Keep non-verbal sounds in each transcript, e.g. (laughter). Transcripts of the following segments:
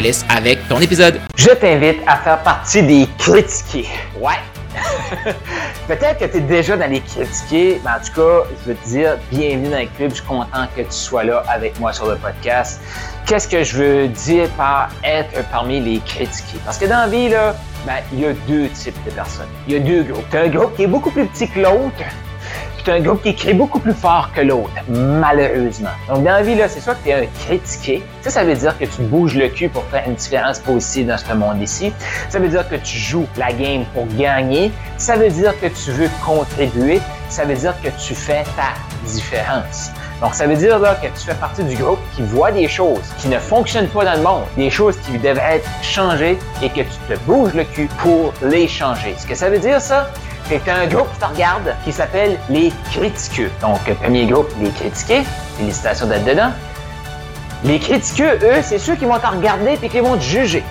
laisse avec ton épisode. Je t'invite à faire partie des critiqués. Ouais. (laughs) Peut-être que tu es déjà dans les critiqués, mais en tout cas, je veux te dire bienvenue dans le club. Je suis content que tu sois là avec moi sur le podcast. Qu'est-ce que je veux dire par être parmi les critiqués? Parce que dans la vie, là, ben, il y a deux types de personnes. Il y a deux groupes. Tu as un groupe qui est beaucoup plus petit que l'autre, un groupe qui crie beaucoup plus fort que l'autre, malheureusement. Donc, dans la vie, là, c'est soit que tu es un critiqué. Ça, ça veut dire que tu bouges le cul pour faire une différence positive dans ce monde ici. Ça veut dire que tu joues la game pour gagner. Ça veut dire que tu veux contribuer. Ça veut dire que tu fais ta différence. Donc, ça veut dire là, que tu fais partie du groupe qui voit des choses qui ne fonctionnent pas dans le monde, des choses qui devraient être changées et que tu te bouges le cul pour les changer. Ce que ça veut dire, ça, c'est un groupe qui te regarde qui s'appelle les critiqueux. Donc, premier groupe, les critiqués. Félicitations d'être dedans. Les critiqueux, eux, c'est ceux qui vont te regarder et qui vont te juger,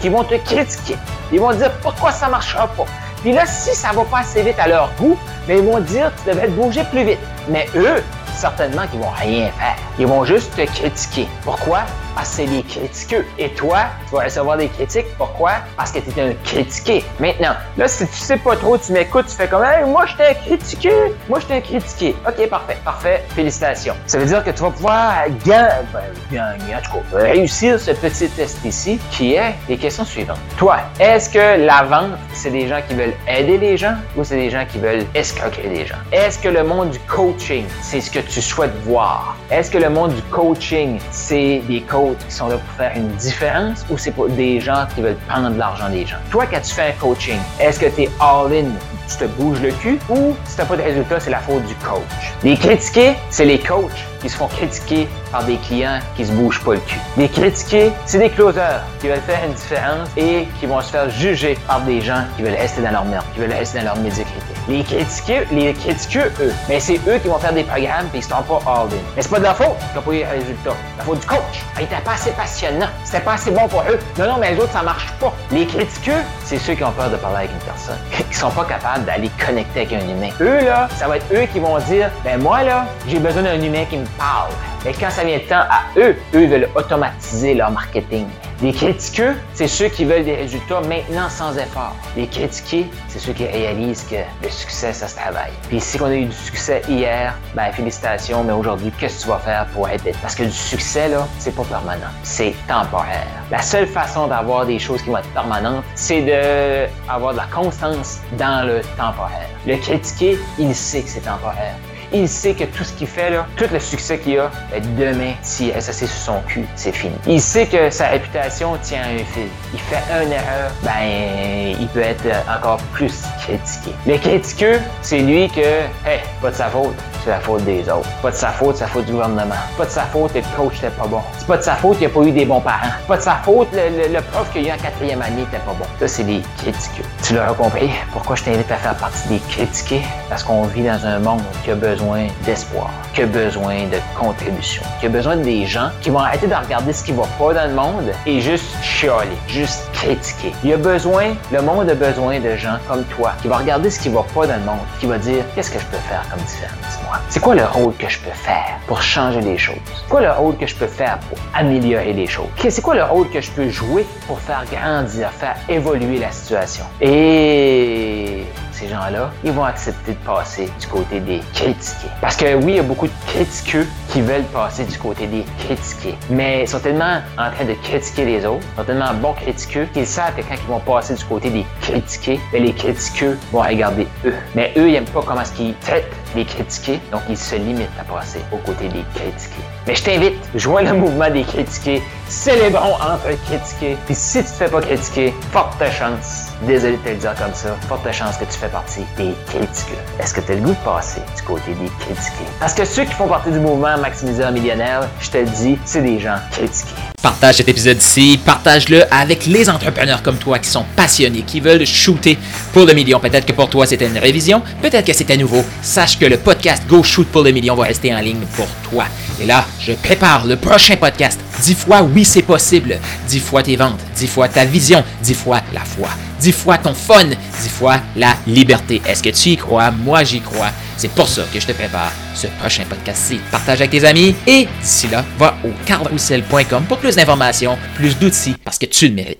qui vont te critiquer. Ils vont te dire pourquoi ça ne marchera pas. Puis là, si ça va pas assez vite à leur goût, mais ils vont dire que tu devrais te bouger plus vite. Mais eux, certainement qu'ils vont rien faire. Ils vont juste te critiquer. Pourquoi? C'est des critiqueux. Et toi, tu vas recevoir des critiques. Pourquoi? Parce que tu es un critiqué. Maintenant, là, si tu sais pas trop, tu m'écoutes, tu fais comme hey, moi, je t'ai critiqué. Moi, je t'ai critiqué. OK, parfait, parfait. Félicitations. Ça veut dire que tu vas pouvoir gagner, ben, gagner, en tout cas, réussir ce petit test ici qui est les questions suivantes. Toi, est-ce que la vente, c'est des gens qui veulent aider les gens ou c'est des gens qui veulent escroquer les gens? Est-ce que le monde du coaching, c'est ce que tu souhaites voir? Est-ce que le monde du coaching, c'est des coachs qui sont là pour faire une différence ou c'est pour des gens qui veulent prendre de l'argent des gens? Toi, quand tu fais un coaching, est-ce que tu es all-in, tu te bouges le cul ou si tu n'as pas de résultat, c'est la faute du coach? Les critiqués, c'est les coachs qui se font critiquer par des clients qui se bougent pas le cul. Les critiqués, c'est des closers qui veulent faire une différence et qui vont se faire juger par des gens qui veulent rester dans leur merde, qui veulent rester dans leur médiocrité. Les critiqueux, les critiqueux, eux, mais c'est eux qui vont faire des programmes et ils sont pas all-in. Mais c'est pas de leur faute qu'ils n'ont pas eu les résultats. La faute du coach. Il était pas assez passionnant. C'était pas assez bon pour eux. Non, non, mais les autres, ça marche pas. Les critiqueux, c'est ceux qui ont peur de parler avec une personne. Qui sont pas capables d'aller connecter avec un humain. Eux, là, ça va être eux qui vont dire, ben moi, là, j'ai besoin d'un humain qui me parle. Mais quand ça vient le temps à eux, eux veulent automatiser leur marketing. Les critiqueux, c'est ceux qui veulent des résultats maintenant sans effort. Les critiqués, c'est ceux qui réalisent que le succès, ça se travaille. Puis si on a eu du succès hier, ben félicitations, mais aujourd'hui, qu'est-ce que tu vas faire pour aider? Parce que du succès, là, c'est pas permanent. C'est temporaire. La seule façon d'avoir des choses qui vont être permanentes, c'est d'avoir de la constance dans le temporaire. Le critiqué, il sait que c'est temporaire il sait que tout ce qu'il fait, là, tout le succès qu'il a, ben, demain, s'il reste assis sur son cul, c'est fini. Il sait que sa réputation tient un fil. Il fait une erreur, ben, il peut être encore plus critiqué. Le critiqueux, c'est lui que, hey, pas de sa faute c'est la faute des autres. Pas de sa faute, c'est la faute du gouvernement. Pas de sa faute, le coach n'était pas bon. C'est pas de sa faute, il n'a pas eu des bons parents. Pas de sa faute, le, prof qu'il y a en quatrième année n'était pas bon. Ça, c'est des critiqueux. Tu l'auras compris. Pourquoi je t'invite à faire partie des critiqués? Parce qu'on vit dans un monde qui a besoin d'espoir, qui a besoin de contribution, qui a besoin des gens qui vont arrêter de regarder ce qui va pas dans le monde et juste chialer, juste critiquer. Il y a besoin, le monde a besoin de gens comme toi qui vont regarder ce qui va pas dans le monde, qui va dire qu'est-ce que je peux faire comme différence. C'est quoi le rôle que je peux faire pour changer les choses? C'est quoi le rôle que je peux faire pour améliorer les choses? C'est quoi le rôle que je peux jouer pour faire grandir, faire évoluer la situation? Et ces gens-là, ils vont accepter de passer du côté des critiqués. Parce que oui, il y a beaucoup de critiqueux qui veulent passer du côté des critiqués. Mais ils sont tellement en train de critiquer les autres, ils sont tellement bons critiqueux qu'ils savent que quand ils vont passer du côté des critiqués, ben, les critiqueux vont regarder eux. Mais eux, ils n'aiment pas comment est-ce qu'ils traitent les critiqués, donc il se limite à passer aux côtés des critiqués. Mais je t'invite, joins le mouvement des critiqués, célébrons entre critiqués, puis si tu te fais pas critiquer, forte chance désolé de te le dire comme ça, forte chance que tu fais partie des critiqués. Est-ce que tu as le goût de passer du côté des critiqués? Parce que ceux qui font partie du mouvement Maximiseur Millionnaire, je te le dis, c'est des gens critiqués. Partage cet épisode ici, partage-le avec les entrepreneurs comme toi qui sont passionnés, qui veulent shooter pour le million. Peut-être que pour toi c'était une révision, peut-être que c'était nouveau. Sache que le podcast Go Shoot pour le million va rester en ligne pour toi. Et là, je prépare le prochain podcast. Dix fois oui c'est possible, dix fois tes ventes, dix fois ta vision, dix fois la foi, dix fois ton fun, dix fois la liberté. Est-ce que tu y crois? Moi j'y crois. C'est pour ça que je te prépare ce prochain podcast-ci. Partage avec tes amis et d'ici là, va au carrousel.com pour plus d'informations, plus d'outils parce que tu le mérites.